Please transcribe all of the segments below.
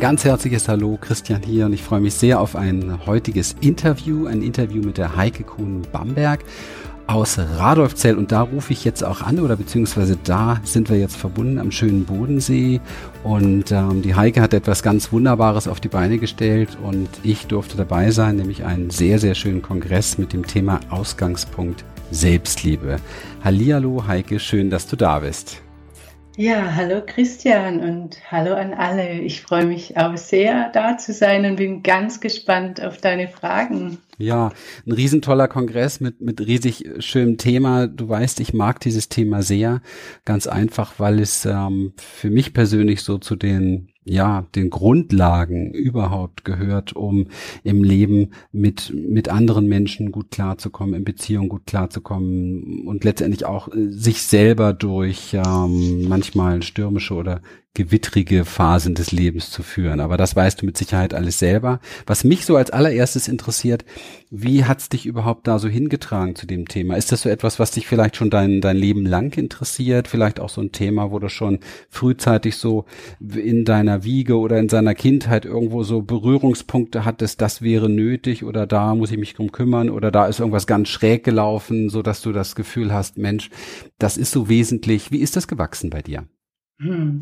Ein ganz herzliches Hallo, Christian hier und ich freue mich sehr auf ein heutiges Interview, ein Interview mit der Heike Kuhn-Bamberg aus Radolfzell und da rufe ich jetzt auch an oder beziehungsweise da sind wir jetzt verbunden am schönen Bodensee und ähm, die Heike hat etwas ganz Wunderbares auf die Beine gestellt und ich durfte dabei sein, nämlich einen sehr, sehr schönen Kongress mit dem Thema Ausgangspunkt Selbstliebe. Hallihallo Heike, schön, dass du da bist. Ja, hallo Christian und hallo an alle. Ich freue mich auch sehr, da zu sein und bin ganz gespannt auf deine Fragen. Ja, ein riesentoller Kongress mit, mit riesig schönem Thema. Du weißt, ich mag dieses Thema sehr. Ganz einfach, weil es ähm, für mich persönlich so zu den ja, den Grundlagen überhaupt gehört, um im Leben mit, mit anderen Menschen gut klarzukommen, in Beziehungen gut klarzukommen und letztendlich auch äh, sich selber durch ähm, manchmal stürmische oder gewittrige Phasen des Lebens zu führen. Aber das weißt du mit Sicherheit alles selber. Was mich so als allererstes interessiert, wie hat's dich überhaupt da so hingetragen zu dem Thema? Ist das so etwas, was dich vielleicht schon dein, dein Leben lang interessiert? Vielleicht auch so ein Thema, wo du schon frühzeitig so in deiner Wiege oder in seiner Kindheit irgendwo so Berührungspunkte hattest, das wäre nötig oder da muss ich mich drum kümmern oder da ist irgendwas ganz schräg gelaufen, so dass du das Gefühl hast, Mensch, das ist so wesentlich. Wie ist das gewachsen bei dir? Hm.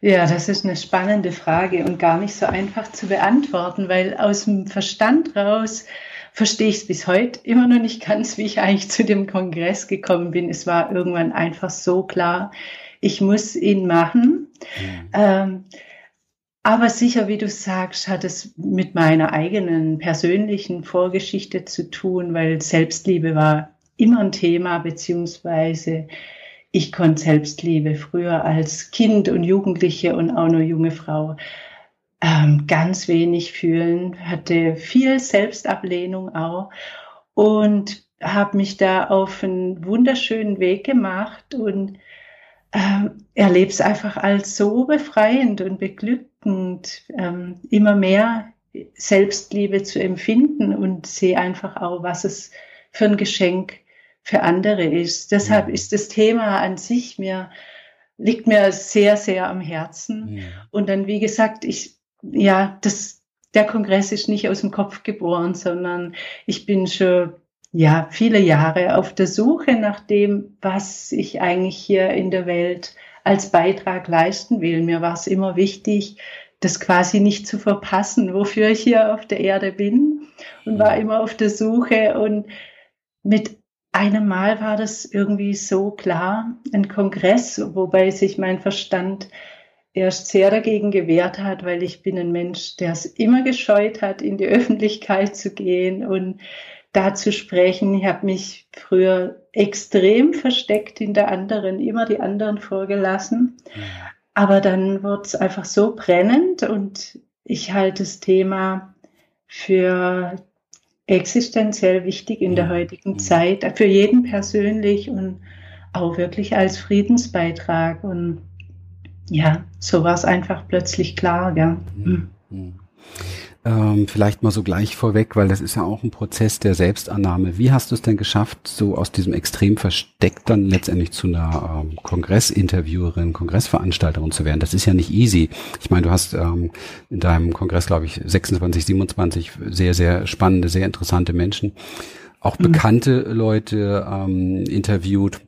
Ja, das ist eine spannende Frage und gar nicht so einfach zu beantworten, weil aus dem Verstand raus verstehe ich es bis heute immer noch nicht ganz, wie ich eigentlich zu dem Kongress gekommen bin. Es war irgendwann einfach so klar, ich muss ihn machen. Mhm. Ähm, aber sicher, wie du sagst, hat es mit meiner eigenen persönlichen Vorgeschichte zu tun, weil Selbstliebe war immer ein Thema, beziehungsweise ich konnte Selbstliebe früher als Kind und Jugendliche und auch nur junge Frau. Ähm, ganz wenig fühlen, hatte viel Selbstablehnung auch. Und habe mich da auf einen wunderschönen Weg gemacht und ähm, erlebe es einfach als so befreiend und beglückend, ähm, immer mehr Selbstliebe zu empfinden und sehe einfach auch, was es für ein Geschenk für andere ist. Deshalb ja. ist das Thema an sich mir, liegt mir sehr, sehr am Herzen. Ja. Und dann, wie gesagt, ich, ja, das, der Kongress ist nicht aus dem Kopf geboren, sondern ich bin schon ja, viele Jahre auf der Suche nach dem, was ich eigentlich hier in der Welt als Beitrag leisten will. Mir war es immer wichtig, das quasi nicht zu verpassen, wofür ich hier auf der Erde bin und war immer auf der Suche und mit einem Mal war das irgendwie so klar, ein Kongress, wobei sich mein Verstand erst sehr dagegen gewehrt hat, weil ich bin ein Mensch, der es immer gescheut hat, in die Öffentlichkeit zu gehen und da zu sprechen. Ich habe mich früher extrem versteckt hinter anderen, immer die anderen vorgelassen. Aber dann wurde es einfach so brennend und ich halte das Thema für existenziell wichtig in der heutigen Zeit, für jeden persönlich und auch wirklich als Friedensbeitrag. Und ja, so war es einfach plötzlich klar. Ja. Mhm. Ähm, vielleicht mal so gleich vorweg, weil das ist ja auch ein Prozess der Selbstannahme. Wie hast du es denn geschafft, so aus diesem extrem Versteck dann letztendlich zu einer ähm, Kongressinterviewerin, Kongressveranstalterin zu werden? Das ist ja nicht easy. Ich meine, du hast ähm, in deinem Kongress, glaube ich, 26, 27 sehr, sehr spannende, sehr interessante Menschen, auch mhm. bekannte Leute ähm, interviewt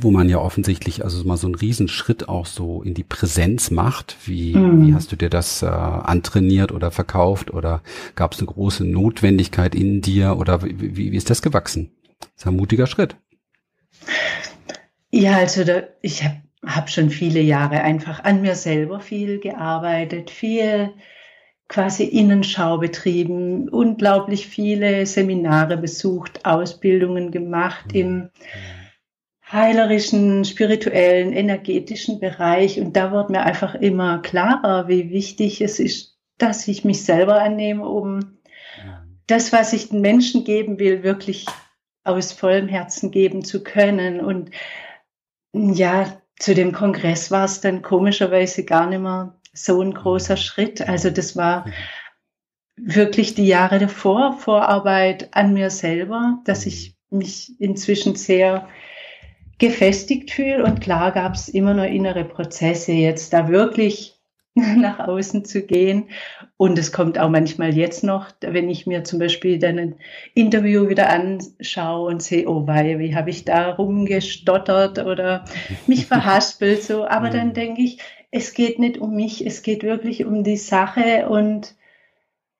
wo man ja offensichtlich also mal so einen Riesenschritt auch so in die Präsenz macht. Wie, mhm. wie hast du dir das äh, antrainiert oder verkauft oder gab es eine große Notwendigkeit in dir oder wie, wie, wie ist das gewachsen? Das ist ein mutiger Schritt. Ja, also da, ich habe hab schon viele Jahre einfach an mir selber viel gearbeitet, viel quasi Innenschau betrieben, unglaublich viele Seminare besucht, Ausbildungen gemacht mhm. im heilerischen, spirituellen, energetischen Bereich. Und da wird mir einfach immer klarer, wie wichtig es ist, dass ich mich selber annehme, um das, was ich den Menschen geben will, wirklich aus vollem Herzen geben zu können. Und ja, zu dem Kongress war es dann komischerweise gar nicht mehr so ein großer Schritt. Also das war wirklich die Jahre davor, Vorarbeit an mir selber, dass ich mich inzwischen sehr gefestigt fühle. Und klar gab es immer noch innere Prozesse, jetzt da wirklich nach außen zu gehen. Und es kommt auch manchmal jetzt noch, wenn ich mir zum Beispiel dann ein Interview wieder anschaue und sehe, oh wei, wie habe ich da rumgestottert oder mich verhaspelt so. Aber dann mhm. denke ich, es geht nicht um mich, es geht wirklich um die Sache und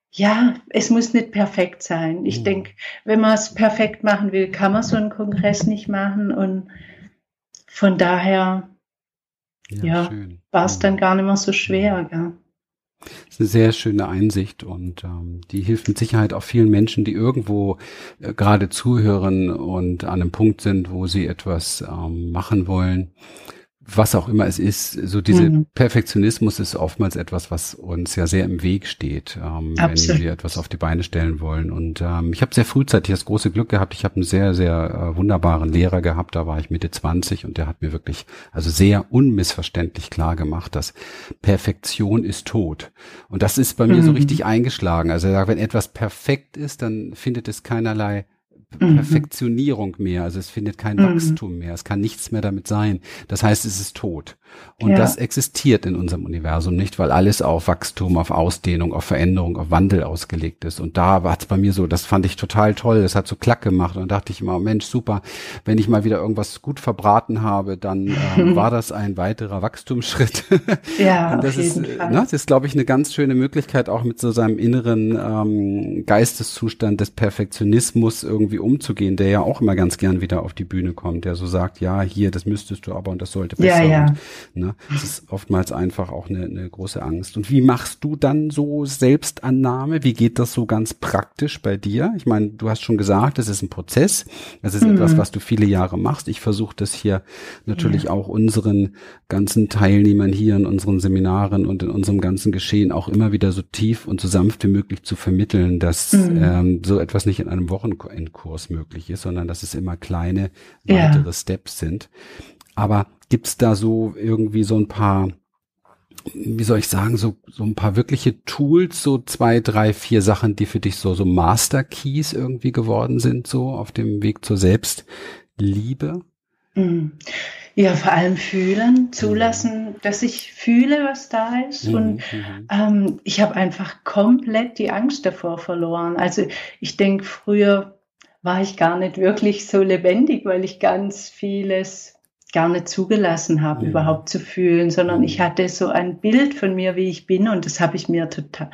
ja, es muss nicht perfekt sein. Ich mhm. denke, wenn man es perfekt machen will, kann man so einen Kongress nicht machen und von daher ja, ja war es dann gar nicht mehr so schwer. Gell? Das ist eine sehr schöne Einsicht und ähm, die hilft mit Sicherheit auch vielen Menschen, die irgendwo äh, gerade zuhören und an einem Punkt sind, wo sie etwas ähm, machen wollen was auch immer es ist, so diese mhm. Perfektionismus ist oftmals etwas, was uns ja sehr im Weg steht, ähm, wenn wir etwas auf die Beine stellen wollen. Und ähm, ich habe sehr frühzeitig das große Glück gehabt, ich habe einen sehr, sehr äh, wunderbaren Lehrer gehabt, da war ich Mitte 20 und der hat mir wirklich also sehr unmissverständlich klar gemacht, dass Perfektion ist tot. Und das ist bei mhm. mir so mhm. richtig eingeschlagen. Also er sagt, wenn etwas perfekt ist, dann findet es keinerlei. Perfektionierung mehr, also es findet kein mhm. Wachstum mehr, es kann nichts mehr damit sein. Das heißt, es ist tot. Und ja. das existiert in unserem Universum nicht, weil alles auf Wachstum, auf Ausdehnung, auf Veränderung, auf Wandel ausgelegt ist. Und da war es bei mir so, das fand ich total toll, das hat so klack gemacht. Und dachte ich immer, Mensch, super, wenn ich mal wieder irgendwas gut verbraten habe, dann äh, war das ein weiterer Wachstumsschritt. Ja, das ist, äh, Fall. Ne, das ist, glaube ich, eine ganz schöne Möglichkeit, auch mit so seinem inneren ähm, Geisteszustand des Perfektionismus irgendwie umzugehen, der ja auch immer ganz gern wieder auf die Bühne kommt, der so sagt, ja, hier, das müsstest du aber und das sollte besser. Ja, ja. Ne? Das ist oftmals einfach auch eine, eine große Angst. Und wie machst du dann so Selbstannahme? Wie geht das so ganz praktisch bei dir? Ich meine, du hast schon gesagt, es ist ein Prozess. Es ist mhm. etwas, was du viele Jahre machst. Ich versuche das hier natürlich ja. auch unseren ganzen Teilnehmern hier in unseren Seminaren und in unserem ganzen Geschehen auch immer wieder so tief und so sanft wie möglich zu vermitteln, dass mhm. ähm, so etwas nicht in einem Wochenendkurs möglich ist, sondern dass es immer kleine weitere ja. Steps sind. Aber gibt's da so irgendwie so ein paar, wie soll ich sagen, so, so ein paar wirkliche Tools, so zwei, drei, vier Sachen, die für dich so, so Master Keys irgendwie geworden sind, so auf dem Weg zur Selbstliebe? Mhm. Ja, vor allem fühlen, zulassen, mhm. dass ich fühle, was da ist. Und mhm. ähm, ich habe einfach komplett die Angst davor verloren. Also ich denke, früher war ich gar nicht wirklich so lebendig, weil ich ganz vieles gar nicht zugelassen habe, ja. überhaupt zu fühlen, sondern ich hatte so ein Bild von mir, wie ich bin und das habe ich mir total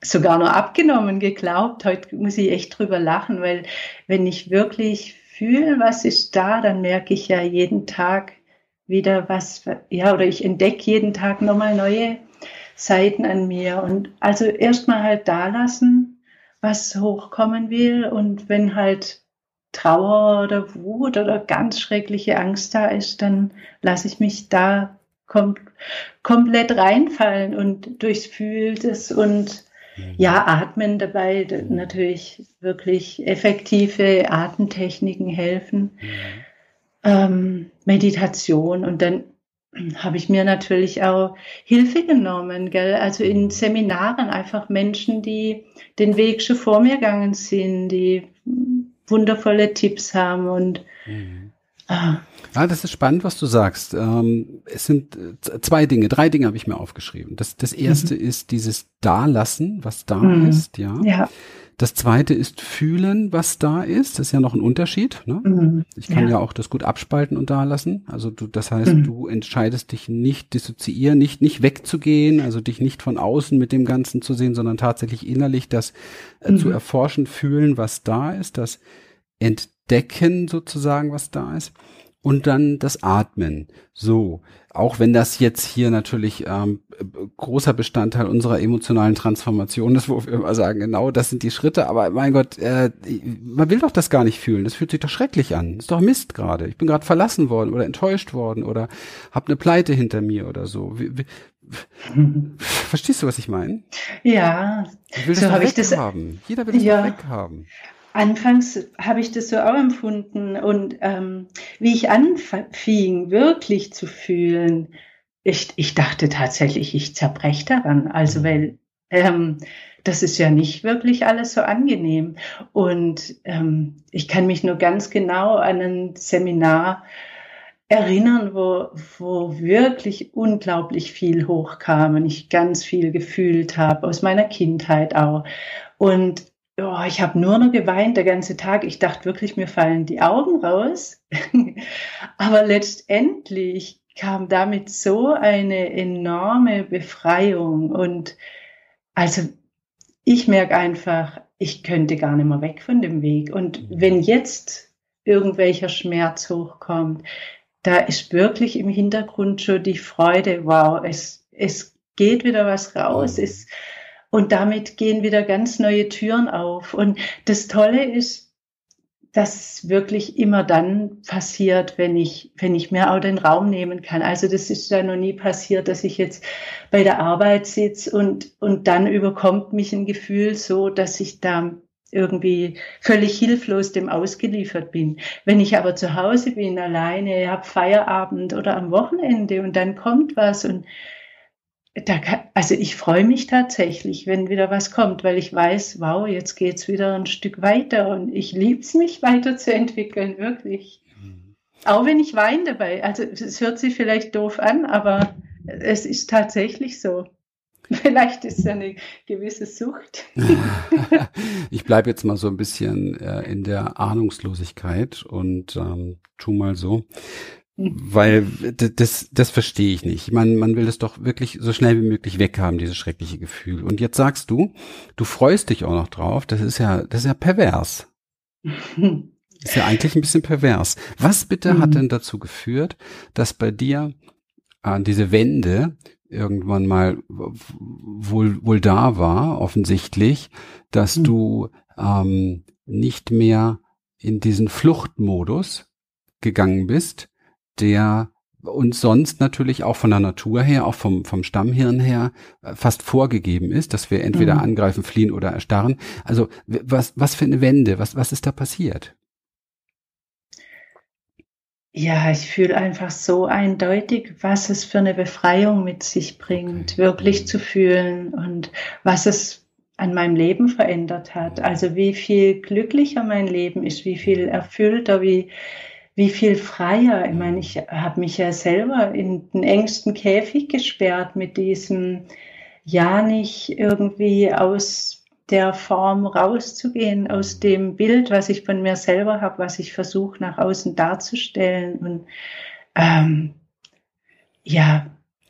sogar nur abgenommen, geglaubt. Heute muss ich echt drüber lachen, weil wenn ich wirklich fühle, was ist da, dann merke ich ja jeden Tag wieder was, ja, oder ich entdecke jeden Tag nochmal neue Seiten an mir und also erstmal halt da lassen, was hochkommen will und wenn halt Trauer oder Wut oder ganz schreckliche Angst da ist, dann lasse ich mich da kom komplett reinfallen und durchs Fühltes und mhm. ja, atmen dabei natürlich wirklich effektive Atemtechniken helfen. Mhm. Ähm, Meditation und dann habe ich mir natürlich auch Hilfe genommen, gell? also in. Seminaren einfach Menschen, die den Weg schon vor mir gegangen sind, die wundervolle Tipps haben und mhm. ah. Ja, das ist spannend, was du sagst. Ähm, es sind äh, zwei Dinge, drei Dinge habe ich mir aufgeschrieben. Das, das erste mhm. ist dieses Dalassen, was da mhm. ist, ja. ja. Das zweite ist fühlen, was da ist. Das ist ja noch ein Unterschied. Ne? Mhm. Ich kann ja. ja. auch das gut abspalten und da lassen. Also du, das heißt, mhm. du entscheidest dich nicht dissoziieren, nicht, nicht wegzugehen, also dich nicht von außen mit dem Ganzen zu sehen, sondern tatsächlich innerlich das äh, mhm. zu erforschen, fühlen, was da ist, das entdecken sozusagen, was da ist und dann das Atmen. So, auch wenn das jetzt hier natürlich ähm, großer Bestandteil unserer emotionalen Transformation ist, wo wir immer sagen, genau, das sind die Schritte, aber mein Gott, äh, man will doch das gar nicht fühlen. Das fühlt sich doch schrecklich an. ist doch Mist gerade. Ich bin gerade verlassen worden oder enttäuscht worden oder habe eine Pleite hinter mir oder so. Wie, wie, Verstehst du, was ich meine? Ja. Ich will das so weghaben. Jeder will das ja. weghaben. Anfangs habe ich das so auch empfunden und ähm, wie ich anfing, wirklich zu fühlen, ich, ich dachte tatsächlich, ich zerbreche daran. Also, weil ähm, das ist ja nicht wirklich alles so angenehm. Und ähm, ich kann mich nur ganz genau an ein Seminar erinnern, wo, wo wirklich unglaublich viel hochkam und ich ganz viel gefühlt habe, aus meiner Kindheit auch. Und oh, ich habe nur noch geweint der ganze Tag. Ich dachte wirklich, mir fallen die Augen raus. Aber letztendlich kam damit so eine enorme Befreiung. Und also ich merke einfach, ich könnte gar nicht mehr weg von dem Weg. Und wenn jetzt irgendwelcher Schmerz hochkommt, da ist wirklich im Hintergrund schon die Freude, wow, es, es geht wieder was raus, es, und damit gehen wieder ganz neue Türen auf. Und das Tolle ist, dass wirklich immer dann passiert, wenn ich, wenn ich mir auch den Raum nehmen kann. Also das ist ja noch nie passiert, dass ich jetzt bei der Arbeit sitze und, und dann überkommt mich ein Gefühl so, dass ich da irgendwie völlig hilflos dem ausgeliefert bin. Wenn ich aber zu Hause bin, alleine, habe Feierabend oder am Wochenende und dann kommt was und da also ich freue mich tatsächlich, wenn wieder was kommt, weil ich weiß, wow, jetzt geht's wieder ein Stück weiter und ich lieb's mich weiterzuentwickeln, wirklich. Mhm. Auch wenn ich weine dabei. Also es hört sich vielleicht doof an, aber es ist tatsächlich so. Vielleicht ist es eine gewisse Sucht. ich bleibe jetzt mal so ein bisschen äh, in der Ahnungslosigkeit und ähm, tu mal so. Weil das, das verstehe ich nicht. Man, man will es doch wirklich so schnell wie möglich weghaben, dieses schreckliche Gefühl. Und jetzt sagst du, du freust dich auch noch drauf. Das ist ja, das ist ja pervers. ist ja eigentlich ein bisschen pervers. Was bitte mhm. hat hm. denn dazu geführt, dass bei dir äh, diese Wende irgendwann mal wohl, wohl da war, offensichtlich, dass mhm. du ähm, nicht mehr in diesen Fluchtmodus gegangen bist, der uns sonst natürlich auch von der Natur her, auch vom, vom Stammhirn her äh, fast vorgegeben ist, dass wir entweder mhm. angreifen, fliehen oder erstarren. Also was, was für eine Wende, was, was ist da passiert? Ja, ich fühle einfach so eindeutig, was es für eine Befreiung mit sich bringt, okay. wirklich zu fühlen und was es an meinem Leben verändert hat. Also wie viel glücklicher mein Leben ist, wie viel erfüllter, wie, wie viel freier. Ich meine, ich habe mich ja selber in den engsten Käfig gesperrt mit diesem ja nicht irgendwie aus der Form rauszugehen, aus dem Bild, was ich von mir selber habe, was ich versuche nach außen darzustellen. Und ähm, ja,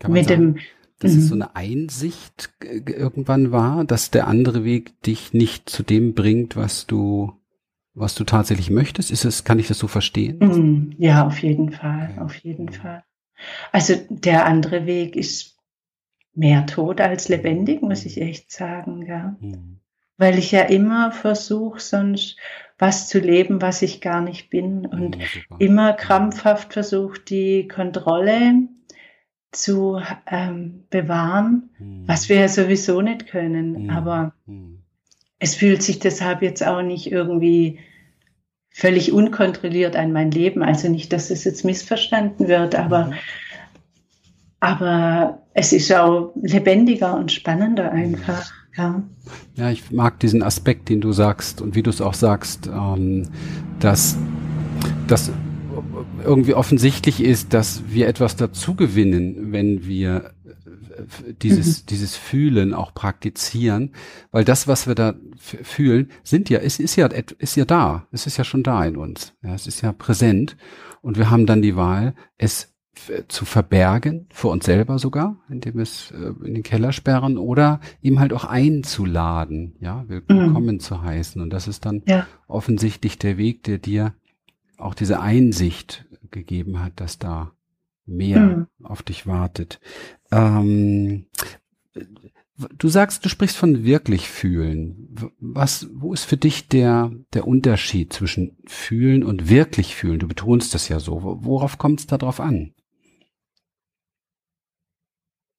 mit sagen, dem. Dass es so mhm. eine Einsicht irgendwann war, dass der andere Weg dich nicht zu dem bringt, was du, was du tatsächlich möchtest? Ist es, kann ich das so verstehen? Mhm. Ja, auf jeden Fall, auf jeden mhm. Fall. Also der andere Weg ist mehr tot als lebendig, muss ich echt sagen, ja. Mhm weil ich ja immer versuche, sonst was zu leben, was ich gar nicht bin und ja, immer krampfhaft versuche, die Kontrolle zu ähm, bewahren, hm. was wir ja sowieso nicht können. Hm. Aber hm. Es fühlt sich deshalb jetzt auch nicht irgendwie völlig unkontrolliert an mein Leben. Also nicht, dass es jetzt missverstanden wird, aber, mhm. aber es ist auch lebendiger und spannender einfach. Ja. ja, ich mag diesen Aspekt, den du sagst und wie du es auch sagst, ähm, dass, dass irgendwie offensichtlich ist, dass wir etwas dazu gewinnen, wenn wir dieses, mhm. dieses Fühlen auch praktizieren, weil das, was wir da fühlen, sind ja, es ist ja, ist ja da, es ist ja schon da in uns, ja, es ist ja präsent und wir haben dann die Wahl, es zu verbergen, vor uns selber sogar, indem wir es äh, in den Keller sperren oder ihm halt auch einzuladen, ja, willkommen mhm. zu heißen. Und das ist dann ja. offensichtlich der Weg, der dir auch diese Einsicht gegeben hat, dass da mehr mhm. auf dich wartet. Ähm, du sagst, du sprichst von wirklich fühlen. Was, wo ist für dich der, der Unterschied zwischen fühlen und wirklich fühlen? Du betonst das ja so. Worauf kommt es da drauf an?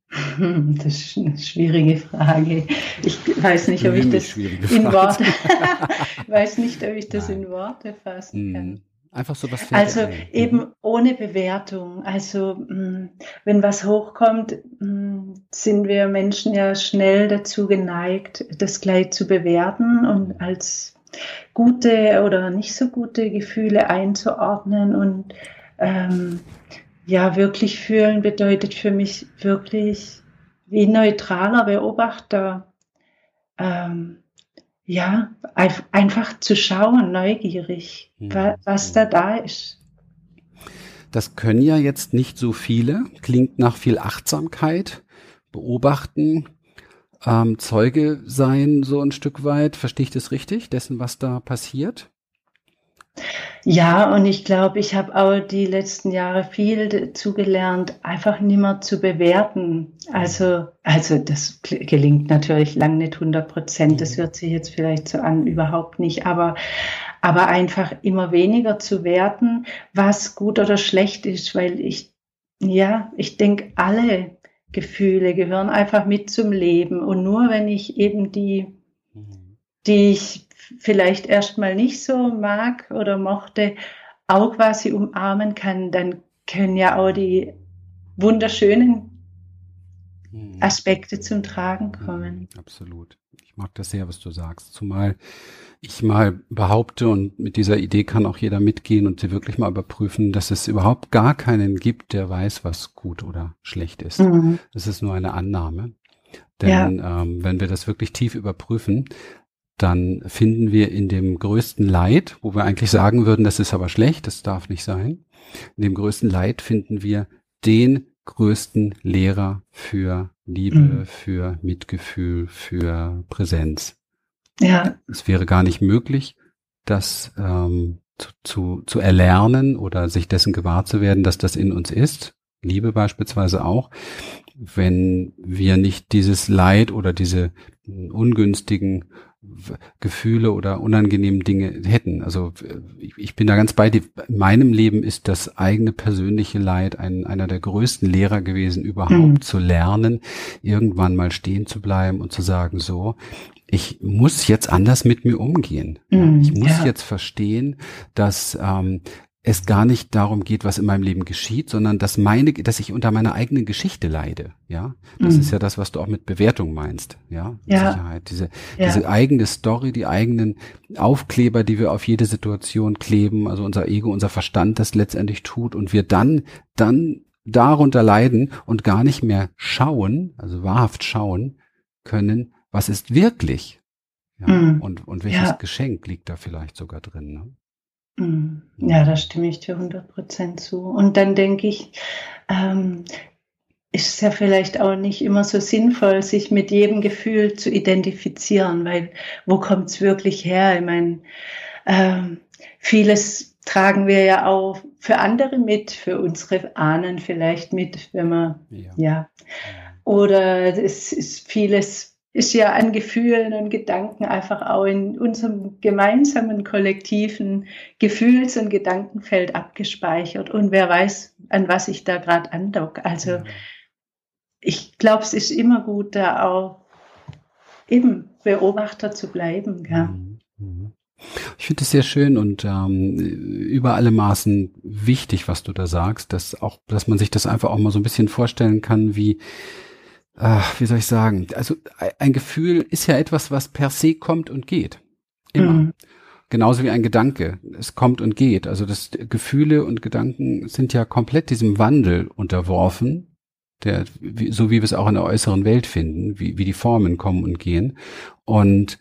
Das ist eine schwierige Frage. Ich weiß nicht, ob ich das in Worte, weiß nicht, ob ich das Nein. in Worte fassen kann. Mhm. Einfach so was. Also ein. eben mhm. ohne Bewertung. Also mm, wenn was hochkommt, mm, sind wir Menschen ja schnell dazu geneigt, das gleich zu bewerten und als gute oder nicht so gute Gefühle einzuordnen und ähm, ja, wirklich fühlen bedeutet für mich wirklich wie neutraler Beobachter, ähm, ja, einfach zu schauen, neugierig, mhm. was da da ist. Das können ja jetzt nicht so viele, klingt nach viel Achtsamkeit, beobachten, ähm, Zeuge sein, so ein Stück weit. Verstehe ich das richtig, dessen, was da passiert? Ja, und ich glaube, ich habe auch die letzten Jahre viel zugelernt, einfach nicht mehr zu bewerten. Also, also das gelingt natürlich lang nicht 100 Prozent. Das hört sich jetzt vielleicht so an, überhaupt nicht. Aber, aber einfach immer weniger zu werten, was gut oder schlecht ist, weil ich, ja, ich denke, alle Gefühle gehören einfach mit zum Leben. Und nur wenn ich eben die, mhm. die ich vielleicht erstmal nicht so mag oder mochte, auch quasi umarmen kann, dann können ja auch die wunderschönen mhm. Aspekte zum Tragen mhm. kommen. Absolut. Ich mag das sehr, was du sagst. Zumal ich mal behaupte, und mit dieser Idee kann auch jeder mitgehen und sie wirklich mal überprüfen, dass es überhaupt gar keinen gibt, der weiß, was gut oder schlecht ist. Mhm. Das ist nur eine Annahme. Denn ja. ähm, wenn wir das wirklich tief überprüfen, dann finden wir in dem größten Leid, wo wir eigentlich sagen würden, das ist aber schlecht, das darf nicht sein, in dem größten Leid finden wir den größten Lehrer für Liebe, mhm. für Mitgefühl, für Präsenz. Ja. Es wäre gar nicht möglich, das ähm, zu, zu, zu erlernen oder sich dessen gewahr zu werden, dass das in uns ist. Liebe beispielsweise auch, wenn wir nicht dieses Leid oder diese ungünstigen Gefühle oder unangenehmen Dinge hätten. Also ich, bin da ganz bei dir. In meinem Leben ist das eigene persönliche Leid ein, einer der größten Lehrer gewesen, überhaupt mhm. zu lernen, irgendwann mal stehen zu bleiben und zu sagen, so, ich muss jetzt anders mit mir umgehen. Mhm, ich muss ja. jetzt verstehen, dass ähm, es gar nicht darum geht, was in meinem Leben geschieht, sondern dass meine, dass ich unter meiner eigenen Geschichte leide. Ja, das mhm. ist ja das, was du auch mit Bewertung meinst. Ja, ja. Sicherheit. Diese, ja. diese eigene Story, die eigenen Aufkleber, die wir auf jede Situation kleben, also unser Ego, unser Verstand das letztendlich tut und wir dann, dann darunter leiden und gar nicht mehr schauen, also wahrhaft schauen können, was ist wirklich? Ja, mm. und, und welches ja. Geschenk liegt da vielleicht sogar drin? Ne? Mm. Ja, da stimme ich dir 100 Prozent zu. Und dann denke ich, ähm, ist es ja vielleicht auch nicht immer so sinnvoll, sich mit jedem Gefühl zu identifizieren, weil wo kommt es wirklich her? Ich meine, ähm, vieles tragen wir ja auch für andere mit, für unsere Ahnen vielleicht mit, wenn man, ja. ja. Oder es ist vieles ist ja an Gefühlen und Gedanken einfach auch in unserem gemeinsamen kollektiven Gefühls- und Gedankenfeld abgespeichert. Und wer weiß, an was ich da gerade andock. Also ich glaube, es ist immer gut, da auch eben Beobachter zu bleiben. Ja. Mhm. Mhm. Ich finde es sehr schön und ähm, über alle Maßen wichtig, was du da sagst, dass auch, dass man sich das einfach auch mal so ein bisschen vorstellen kann, wie ach, wie soll ich sagen, also ein Gefühl ist ja etwas, was per se kommt und geht. Immer. Mhm. Genauso wie ein Gedanke. Es kommt und geht. Also das Gefühle und Gedanken sind ja komplett diesem Wandel unterworfen, der, wie, so wie wir es auch in der äußeren Welt finden, wie, wie die Formen kommen und gehen. Und,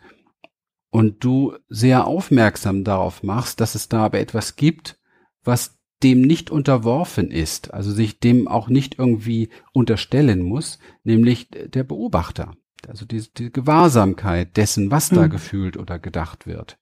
und du sehr aufmerksam darauf machst, dass es da aber etwas gibt, was dem nicht unterworfen ist, also sich dem auch nicht irgendwie unterstellen muss, nämlich der Beobachter. Also die, die Gewahrsamkeit dessen, was da mhm. gefühlt oder gedacht wird.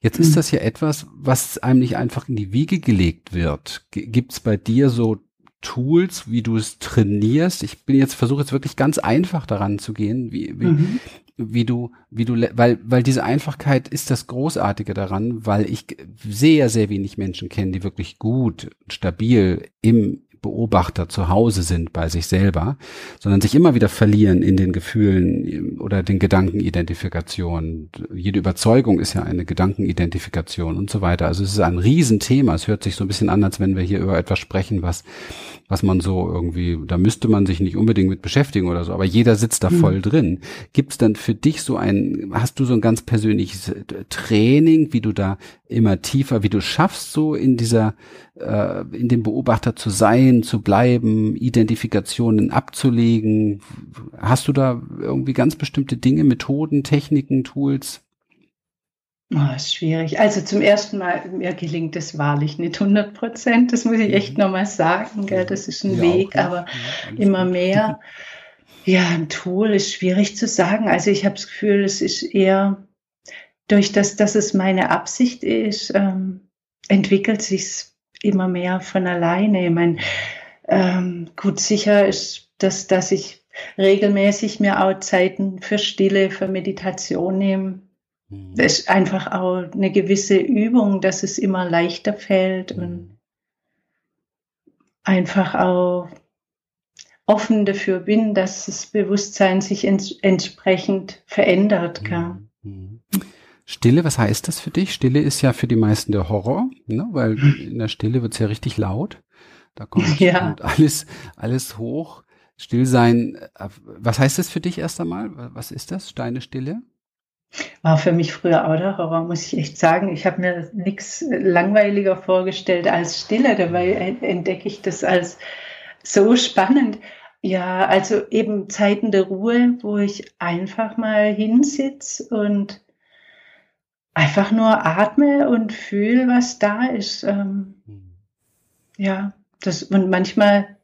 Jetzt ist hm. das ja etwas, was einem nicht einfach in die Wiege gelegt wird. Gibt es bei dir so Tools, wie du es trainierst? Ich bin jetzt versuche jetzt wirklich ganz einfach daran zu gehen, wie, wie, mhm wie du, wie du, weil, weil diese Einfachkeit ist das Großartige daran, weil ich sehr, sehr wenig Menschen kenne, die wirklich gut, stabil im Beobachter zu Hause sind bei sich selber, sondern sich immer wieder verlieren in den Gefühlen oder den Gedankenidentifikation. Jede Überzeugung ist ja eine Gedankenidentifikation und so weiter. Also es ist ein Riesenthema. Es hört sich so ein bisschen an, als wenn wir hier über etwas sprechen, was, was man so irgendwie, da müsste man sich nicht unbedingt mit beschäftigen oder so, aber jeder sitzt da mhm. voll drin. Gibt es dann für dich so ein, hast du so ein ganz persönliches Training, wie du da immer tiefer, wie du schaffst, so in dieser, äh, in dem Beobachter zu sein, zu bleiben, Identifikationen abzulegen. Hast du da irgendwie ganz bestimmte Dinge, Methoden, Techniken, Tools? Oh, ist schwierig. Also zum ersten Mal, mir gelingt das wahrlich nicht 100 Prozent. Das muss ich echt mhm. nochmal sagen. Gell? Das ist ein ja, Weg, okay. aber ja, immer gut. mehr. Ja, ein Tool ist schwierig zu sagen. Also ich habe das Gefühl, es ist eher durch das, dass es meine Absicht ist, ähm, entwickelt sich immer mehr von alleine. Ich meine, ähm, gut, sicher ist das, dass ich regelmäßig mir auch Zeiten für Stille, für Meditation nehme Mhm. Das ist einfach auch eine gewisse Übung, dass es immer leichter fällt mhm. und einfach auch offen dafür bin, dass das Bewusstsein sich ents entsprechend verändert. Mhm. Stille, was heißt das für dich? Stille ist ja für die meisten der Horror, ne? weil in der Stille wird es ja richtig laut. Da kommt, ja. kommt alles, alles hoch. Stillsein, äh, was heißt das für dich erst einmal? Was ist das? Steine Stille? War für mich früher auch der Horror, muss ich echt sagen. Ich habe mir nichts langweiliger vorgestellt als Stille. Dabei entdecke ich das als so spannend. Ja, also eben Zeiten der Ruhe, wo ich einfach mal hinsitze und einfach nur atme und fühle, was da ist. Ähm, mhm. ja, das und manchmal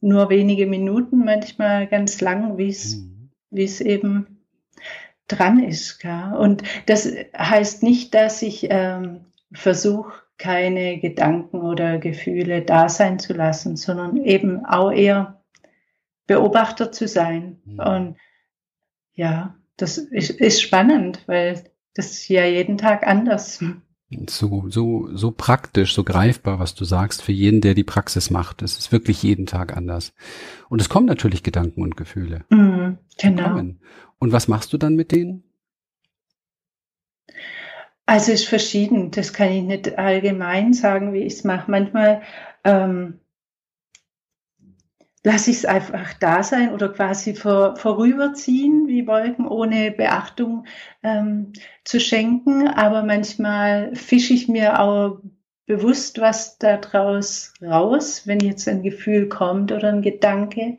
nur wenige Minuten, manchmal ganz lang, wie es mhm. wie es eben dran ist. Gell? Und das heißt nicht, dass ich ähm, versuche, keine Gedanken oder Gefühle da sein zu lassen, sondern eben auch eher Beobachter zu sein. Mhm. Und ja, das ist, ist spannend, weil das ist ja jeden Tag anders. So, so, so praktisch, so greifbar, was du sagst, für jeden, der die Praxis macht. Es ist wirklich jeden Tag anders. Und es kommen natürlich Gedanken und Gefühle. Mhm, genau. Und was machst du dann mit denen? Also es ist verschieden. Das kann ich nicht allgemein sagen, wie ich es mache. Manchmal ähm, lasse ich es einfach da sein oder quasi vor, vorüberziehen, wie Wolken, ohne Beachtung ähm, zu schenken. Aber manchmal fische ich mir auch bewusst was daraus raus, wenn jetzt ein Gefühl kommt oder ein Gedanke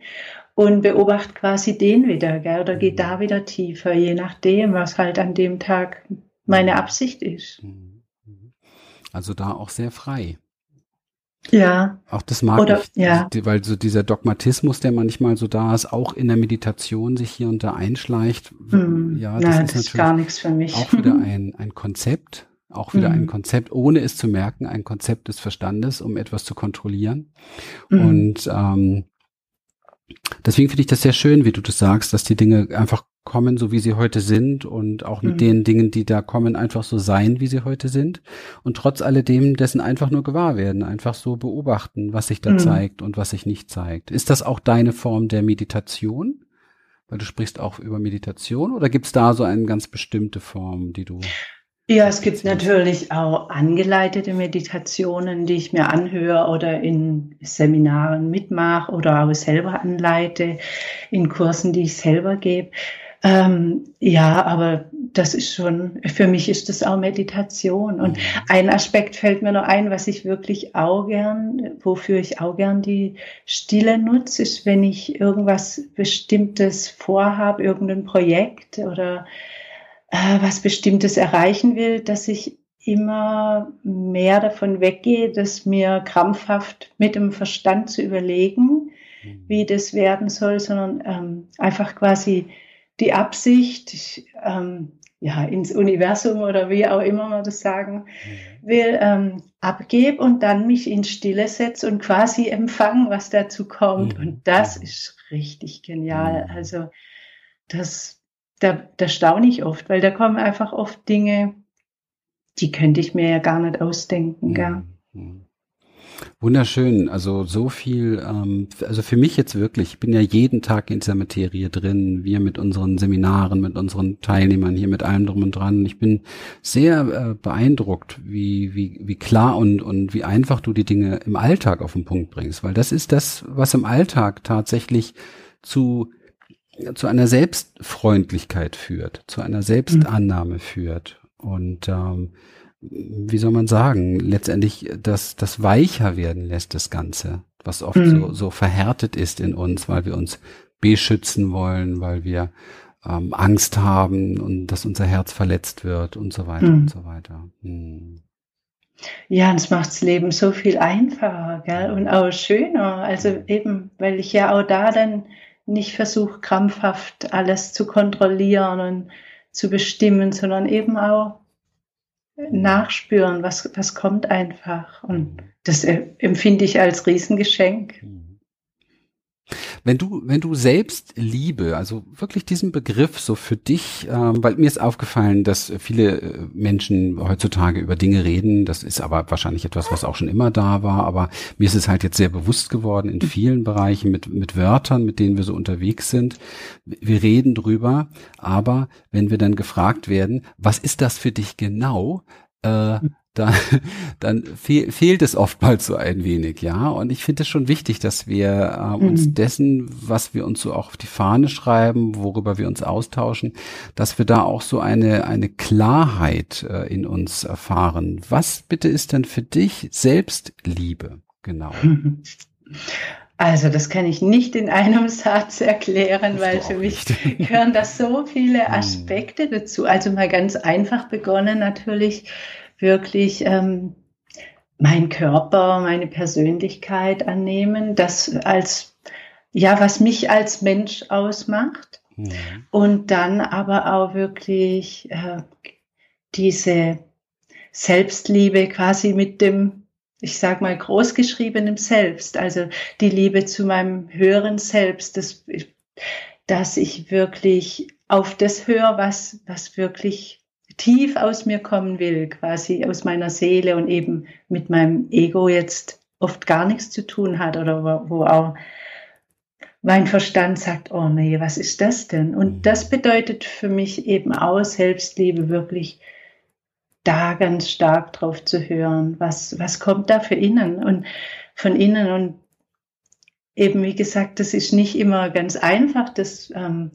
und beobachte quasi den wieder, gell, oder gehe da wieder tiefer, je nachdem, was halt an dem Tag meine Absicht ist. Mhm. Also da auch sehr frei. Ja. Auch das mag Oder, ich, ja. weil so dieser Dogmatismus, der manchmal so da ist, auch in der Meditation sich hier und da einschleicht. Hm. Ja, das, Nein, ist, das ist gar nichts für mich. Auch wieder ein, ein Konzept, auch wieder mhm. ein Konzept, ohne es zu merken, ein Konzept des Verstandes, um etwas zu kontrollieren. Mhm. Und ähm, deswegen finde ich das sehr schön, wie du das sagst, dass die Dinge einfach kommen, so wie sie heute sind und auch mit mhm. den Dingen, die da kommen, einfach so sein, wie sie heute sind und trotz alledem dessen einfach nur gewahr werden, einfach so beobachten, was sich da mhm. zeigt und was sich nicht zeigt. Ist das auch deine Form der Meditation? Weil du sprichst auch über Meditation oder gibt es da so eine ganz bestimmte Form, die du ja, es gibt natürlich auch angeleitete Meditationen, die ich mir anhöre oder in Seminaren mitmache oder auch selber anleite, in Kursen, die ich selber gebe. Ähm, ja, aber das ist schon, für mich ist das auch Meditation. Und mhm. ein Aspekt fällt mir noch ein, was ich wirklich auch gern, wofür ich auch gern die Stille nutze, ist, wenn ich irgendwas Bestimmtes vorhabe, irgendein Projekt oder äh, was Bestimmtes erreichen will, dass ich immer mehr davon weggehe, dass mir krampfhaft mit dem Verstand zu überlegen, mhm. wie das werden soll, sondern ähm, einfach quasi die Absicht, ähm, ja, ins Universum oder wie auch immer man das sagen mhm. will, ähm, abgebe und dann mich in Stille setze und quasi empfangen, was dazu kommt. Mhm. Und das mhm. ist richtig genial. Also das, da, da staune ich oft, weil da kommen einfach oft Dinge, die könnte ich mir ja gar nicht ausdenken. Gell? Wunderschön, also so viel, ähm, also für mich jetzt wirklich, ich bin ja jeden Tag in dieser Materie drin, wir mit unseren Seminaren, mit unseren Teilnehmern hier, mit allem drum und dran. Ich bin sehr äh, beeindruckt, wie, wie, wie klar und, und wie einfach du die Dinge im Alltag auf den Punkt bringst, weil das ist das, was im Alltag tatsächlich zu zu einer Selbstfreundlichkeit führt, zu einer Selbstannahme mhm. führt und ähm, wie soll man sagen, letztendlich das, das weicher werden lässt, das Ganze, was oft mhm. so, so verhärtet ist in uns, weil wir uns beschützen wollen, weil wir ähm, Angst haben und dass unser Herz verletzt wird und so weiter mhm. und so weiter. Mhm. Ja, und es macht das Leben so viel einfacher gell? und auch schöner. Also eben, weil ich ja auch da dann nicht versuche, krampfhaft alles zu kontrollieren und zu bestimmen, sondern eben auch nachspüren, was, was kommt einfach. Und das empfinde ich als Riesengeschenk. Wenn du, wenn du selbst Liebe, also wirklich diesen Begriff so für dich, ähm, weil mir ist aufgefallen, dass viele äh, Menschen heutzutage über Dinge reden, das ist aber wahrscheinlich etwas, was auch schon immer da war, aber mir ist es halt jetzt sehr bewusst geworden in vielen Bereichen mit, mit Wörtern, mit denen wir so unterwegs sind. Wir reden drüber, aber wenn wir dann gefragt werden, was ist das für dich genau, äh, dann, dann fehl, fehlt es oftmals so ein wenig, ja. Und ich finde es schon wichtig, dass wir äh, uns mhm. dessen, was wir uns so auch auf die Fahne schreiben, worüber wir uns austauschen, dass wir da auch so eine, eine Klarheit äh, in uns erfahren. Was bitte ist denn für dich Selbstliebe? Genau. Also das kann ich nicht in einem Satz erklären, weil für mich gehören da so viele hm. Aspekte dazu. Also mal ganz einfach begonnen natürlich wirklich ähm, mein Körper, meine Persönlichkeit annehmen, das als, ja, was mich als Mensch ausmacht. Mhm. Und dann aber auch wirklich äh, diese Selbstliebe quasi mit dem, ich sag mal, großgeschriebenen Selbst, also die Liebe zu meinem höheren Selbst, das, dass ich wirklich auf das höre, was, was wirklich tief aus mir kommen will, quasi aus meiner Seele und eben mit meinem Ego jetzt oft gar nichts zu tun hat oder wo, wo auch mein Verstand sagt, oh nee, was ist das denn? Und mhm. das bedeutet für mich eben auch Selbstliebe wirklich da ganz stark drauf zu hören, was, was kommt da für innen und von innen und eben wie gesagt, das ist nicht immer ganz einfach, das ähm,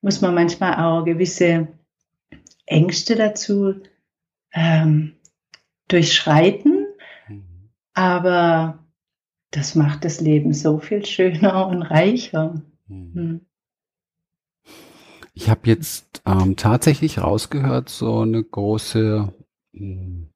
muss man manchmal auch gewisse Ängste dazu ähm, durchschreiten, mhm. aber das macht das Leben so viel schöner und reicher. Mhm. Hm. Ich habe jetzt ähm, tatsächlich rausgehört, so eine große, hm,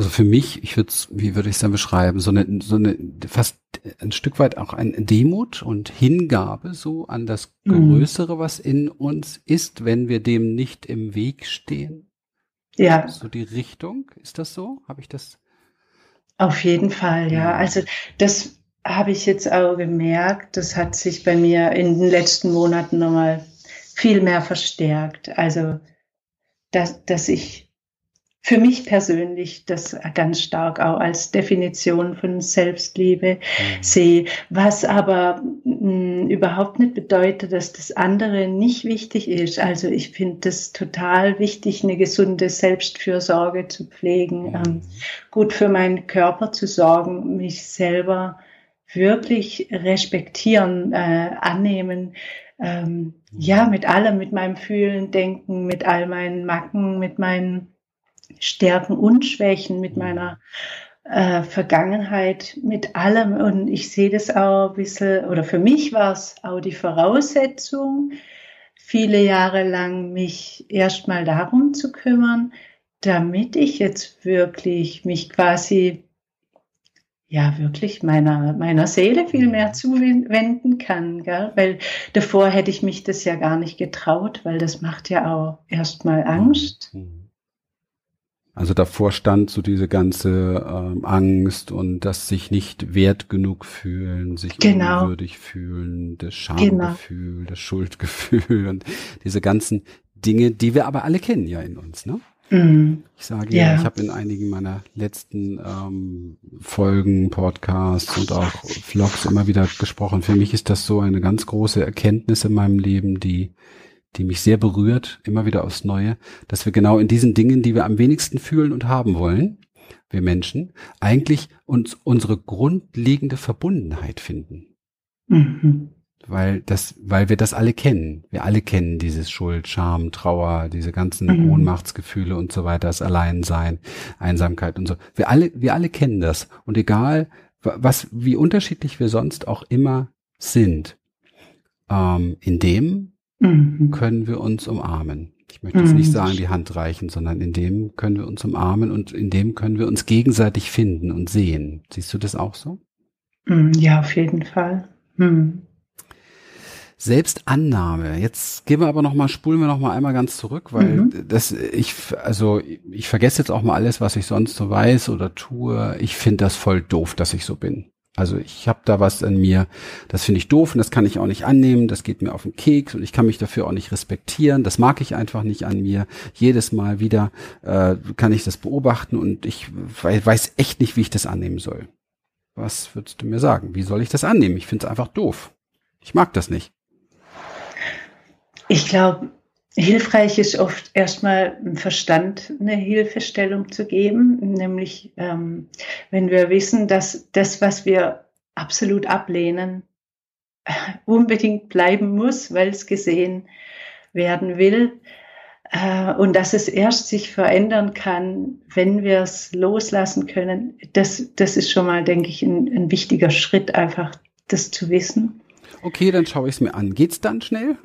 also für mich, ich würde wie würde ich es dann beschreiben, so eine, so eine fast ein Stück weit auch ein Demut und Hingabe so an das mhm. Größere, was in uns ist, wenn wir dem nicht im Weg stehen. Ja. So die Richtung, ist das so? Habe ich das? Auf jeden Fall, ja. Also das habe ich jetzt auch gemerkt. Das hat sich bei mir in den letzten Monaten nochmal viel mehr verstärkt. Also, dass, dass ich für mich persönlich das ganz stark auch als Definition von Selbstliebe mhm. sehe, was aber mh, mm, überhaupt nicht bedeutet, dass das andere nicht wichtig ist. Also ich finde es total wichtig, eine gesunde Selbstfürsorge zu pflegen, mhm. ähm, gut für meinen Körper zu sorgen, mich selber wirklich respektieren, äh, annehmen, ähm, mhm. ja, mit allem, mit meinem Fühlen, Denken, mit all meinen Macken, mit meinen Stärken und Schwächen, mit meiner äh, Vergangenheit, mit allem. Und ich sehe das auch ein bisschen, oder für mich war es auch die Voraussetzung, viele Jahre lang mich erstmal darum zu kümmern, damit ich jetzt wirklich mich quasi ja wirklich meiner, meiner Seele viel mehr mhm. zuwenden kann, gell? weil davor hätte ich mich das ja gar nicht getraut, weil das macht ja auch erstmal Angst. Mhm. Also davor stand so diese ganze ähm, Angst und das sich nicht wert genug fühlen, sich genau. unwürdig fühlen, das Schamgefühl, genau. das Schuldgefühl und diese ganzen Dinge, die wir aber alle kennen ja in uns, ne? Mhm. Ich sage ja, ja ich habe in einigen meiner letzten ähm, Folgen, Podcasts und auch Vlogs immer wieder gesprochen. Für mich ist das so eine ganz große Erkenntnis in meinem Leben, die die mich sehr berührt, immer wieder aufs Neue, dass wir genau in diesen Dingen, die wir am wenigsten fühlen und haben wollen, wir Menschen, eigentlich uns unsere grundlegende Verbundenheit finden. Mhm. weil das, weil wir das alle kennen. Wir alle kennen dieses Schuld, Scham, Trauer, diese ganzen mhm. Ohnmachtsgefühle und so weiter, das Alleinsein, Einsamkeit und so. Wir alle, wir alle kennen das. Und egal, was, wie unterschiedlich wir sonst auch immer sind, ähm, in dem mhm. können wir uns umarmen. Ich möchte jetzt nicht mhm. sagen, die Hand reichen, sondern in dem können wir uns umarmen und in dem können wir uns gegenseitig finden und sehen. Siehst du das auch so? Mhm, ja, auf jeden Fall. Hm. Selbstannahme. Jetzt gehen wir aber noch mal, spulen wir noch mal einmal ganz zurück, weil mhm. das ich also ich vergesse jetzt auch mal alles, was ich sonst so weiß oder tue. Ich finde das voll doof, dass ich so bin. Also ich habe da was an mir, das finde ich doof und das kann ich auch nicht annehmen, das geht mir auf den Keks und ich kann mich dafür auch nicht respektieren, das mag ich einfach nicht an mir. Jedes Mal wieder äh, kann ich das beobachten und ich weiß echt nicht, wie ich das annehmen soll. Was würdest du mir sagen? Wie soll ich das annehmen? Ich finde es einfach doof. Ich mag das nicht. Ich glaube, hilfreich ist oft erstmal im Verstand eine Hilfestellung zu geben, nämlich ähm, wenn wir wissen, dass das, was wir absolut ablehnen, unbedingt bleiben muss, weil es gesehen werden will, äh, und dass es erst sich verändern kann, wenn wir es loslassen können, das, das ist schon mal, denke ich, ein, ein wichtiger Schritt, einfach das zu wissen. Okay, dann schaue ich es mir an. Geht's dann schnell?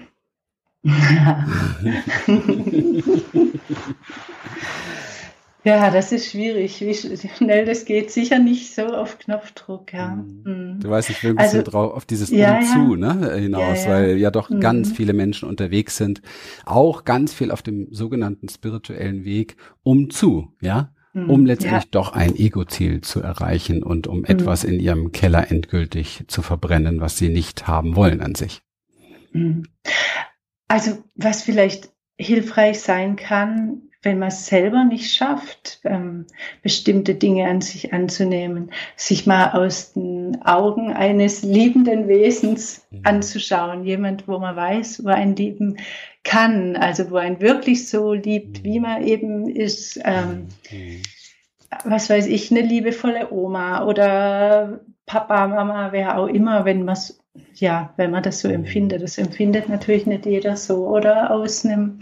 Ja, das ist schwierig. Wie schnell das geht, sicher nicht so auf Knopfdruck, ja. Mhm. mhm. Du weißt, ich will ein bisschen also, drauf auf dieses ja, zu ne, hinaus, ja, ja. weil ja doch mhm. ganz viele Menschen unterwegs sind, auch ganz viel auf dem sogenannten spirituellen Weg um zu, ja, mhm. um letztendlich doch ein Ego-Ziel zu erreichen und um mhm. etwas in ihrem Keller endgültig zu verbrennen, was sie nicht haben wollen an sich. Also was vielleicht hilfreich sein kann, wenn man es selber nicht schafft, ähm, bestimmte Dinge an sich anzunehmen, sich mal aus den Augen eines liebenden Wesens mhm. anzuschauen, jemand, wo man weiß, wo ein lieben kann, also wo ein wirklich so liebt, wie mhm. man eben ist. Ähm, mhm. was weiß ich, eine liebevolle Oma oder Papa, Mama, wer auch immer, wenn man ja, wenn man das so empfindet. Das empfindet natürlich nicht jeder so. Oder aus einem,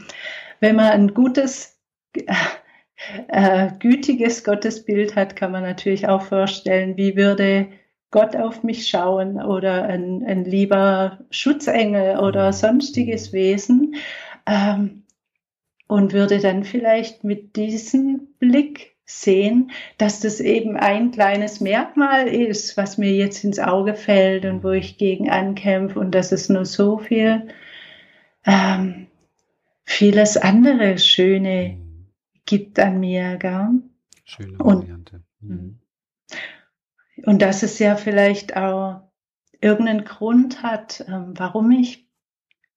wenn man ein gutes äh, gütiges Gottesbild hat, kann man natürlich auch vorstellen, wie würde Gott auf mich schauen oder ein, ein lieber Schutzengel oder sonstiges Wesen ähm, und würde dann vielleicht mit diesem Blick sehen, dass das eben ein kleines Merkmal ist, was mir jetzt ins Auge fällt und wo ich gegen ankämpfe und dass es nur so viel ähm, vieles andere Schöne gibt an mir. Gell? Schöne Variante. Und, mhm. mhm. und dass es ja vielleicht auch irgendeinen Grund hat, ähm, warum ich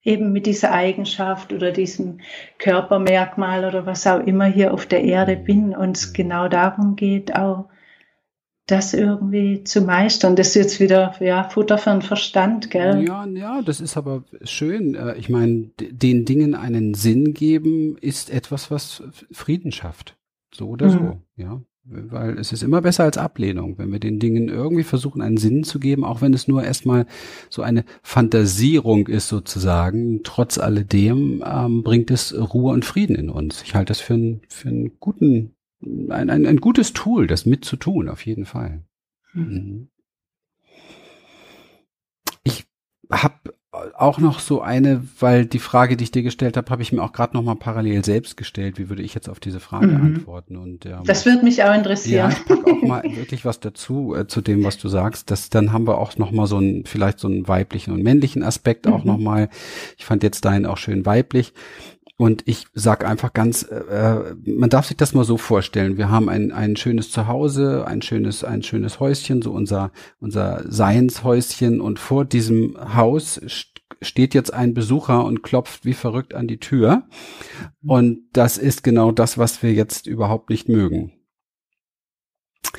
eben mit dieser Eigenschaft oder diesem Körpermerkmal oder was auch immer hier auf der Erde mhm. bin und es mhm. genau darum geht, auch das irgendwie zu meistern. Das ist jetzt wieder ja, Futter für den Verstand, gell? Ja, ja, das ist aber schön. Äh, ich meine, den Dingen einen Sinn geben ist etwas, was Frieden schafft. So oder mhm. so, ja. Weil es ist immer besser als Ablehnung, wenn wir den Dingen irgendwie versuchen, einen Sinn zu geben, auch wenn es nur erstmal so eine Fantasierung ist sozusagen. Trotz alledem ähm, bringt es Ruhe und Frieden in uns. Ich halte das für, einen für einen guten ein, ein, ein gutes Tool, das mitzutun, auf jeden Fall. Hm. Mhm. Ich habe auch noch so eine, weil die Frage, die ich dir gestellt habe, habe ich mir auch gerade noch mal parallel selbst gestellt. Wie würde ich jetzt auf diese Frage mhm. antworten? Und ähm, das würde mich auch interessieren. Ja, ich pack auch mal wirklich was dazu äh, zu dem, was du sagst. Das, dann haben wir auch noch mal so einen vielleicht so einen weiblichen und männlichen Aspekt mhm. auch noch mal. Ich fand jetzt deinen auch schön weiblich. Und ich sag einfach ganz, äh, äh, man darf sich das mal so vorstellen. Wir haben ein, ein schönes Zuhause, ein schönes, ein schönes Häuschen, so unser, unser Seinshäuschen. Und vor diesem Haus steht jetzt ein Besucher und klopft wie verrückt an die Tür. Und das ist genau das, was wir jetzt überhaupt nicht mögen.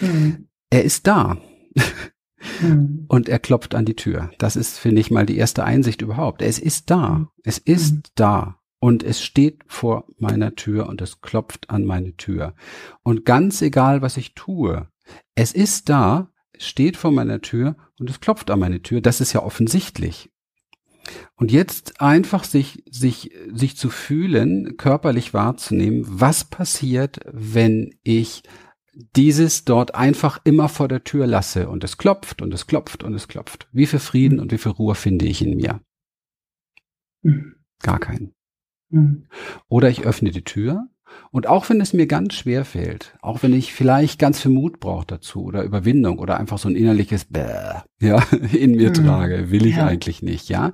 Mhm. Er ist da. Mhm. Und er klopft an die Tür. Das ist, finde ich, mal die erste Einsicht überhaupt. Es ist da. Es ist mhm. da und es steht vor meiner Tür und es klopft an meine Tür. Und ganz egal, was ich tue, es ist da, es steht vor meiner Tür und es klopft an meine Tür. Das ist ja offensichtlich. Und jetzt einfach sich, sich, sich zu fühlen, körperlich wahrzunehmen, was passiert, wenn ich dieses dort einfach immer vor der Tür lasse und es klopft und es klopft und es klopft. Wie viel Frieden und wie viel Ruhe finde ich in mir? Mhm. Gar keinen. Mhm. Oder ich öffne die Tür und auch wenn es mir ganz schwer fällt, auch wenn ich vielleicht ganz viel Mut brauche dazu oder Überwindung oder einfach so ein innerliches Bäh, ja, in mir mhm. trage, will ich ja. eigentlich nicht, ja.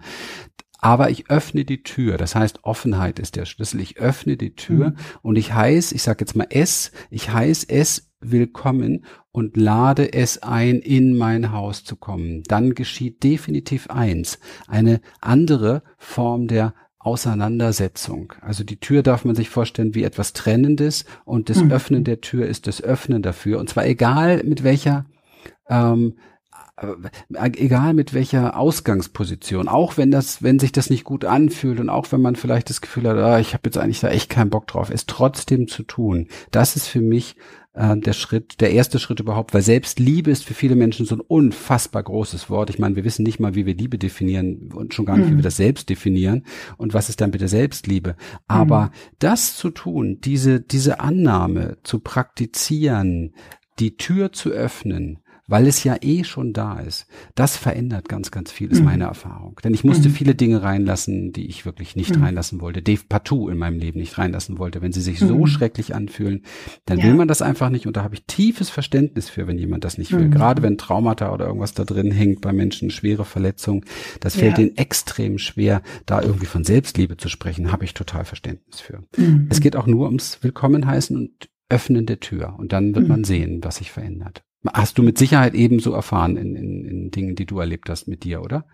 Aber ich öffne die Tür. Das heißt, Offenheit ist der Schlüssel. Ich öffne die Tür mhm. und ich heiß, ich sage jetzt mal es, ich heiß es willkommen und lade es ein, in mein Haus zu kommen. Dann geschieht definitiv eins, eine andere Form der Auseinandersetzung. Also die Tür darf man sich vorstellen wie etwas Trennendes und das mhm. Öffnen der Tür ist das Öffnen dafür. Und zwar egal mit welcher ähm, äh, egal mit welcher Ausgangsposition, auch wenn das, wenn sich das nicht gut anfühlt und auch wenn man vielleicht das Gefühl hat, ah, ich habe jetzt eigentlich da echt keinen Bock drauf, es trotzdem zu tun. Das ist für mich äh, der Schritt, der erste Schritt überhaupt, weil Selbstliebe ist für viele Menschen so ein unfassbar großes Wort. Ich meine, wir wissen nicht mal, wie wir Liebe definieren und schon gar nicht, mhm. wie wir das selbst definieren und was ist dann bitte Selbstliebe. Aber mhm. das zu tun, diese, diese Annahme zu praktizieren, die Tür zu öffnen, weil es ja eh schon da ist. Das verändert ganz, ganz viel, ist mhm. meine Erfahrung. Denn ich musste mhm. viele Dinge reinlassen, die ich wirklich nicht mhm. reinlassen wollte. Dave partout in meinem Leben nicht reinlassen wollte. Wenn sie sich so mhm. schrecklich anfühlen, dann ja. will man das einfach nicht. Und da habe ich tiefes Verständnis für, wenn jemand das nicht will. Mhm. Gerade wenn Traumata oder irgendwas da drin hängt bei Menschen, schwere Verletzungen. Das fällt ja. denen extrem schwer, da irgendwie von Selbstliebe zu sprechen. Habe ich total Verständnis für. Mhm. Es geht auch nur ums Willkommen heißen und Öffnen der Tür. Und dann wird man sehen, was sich verändert. Hast du mit Sicherheit ebenso erfahren in, in, in Dingen, die du erlebt hast mit dir, oder?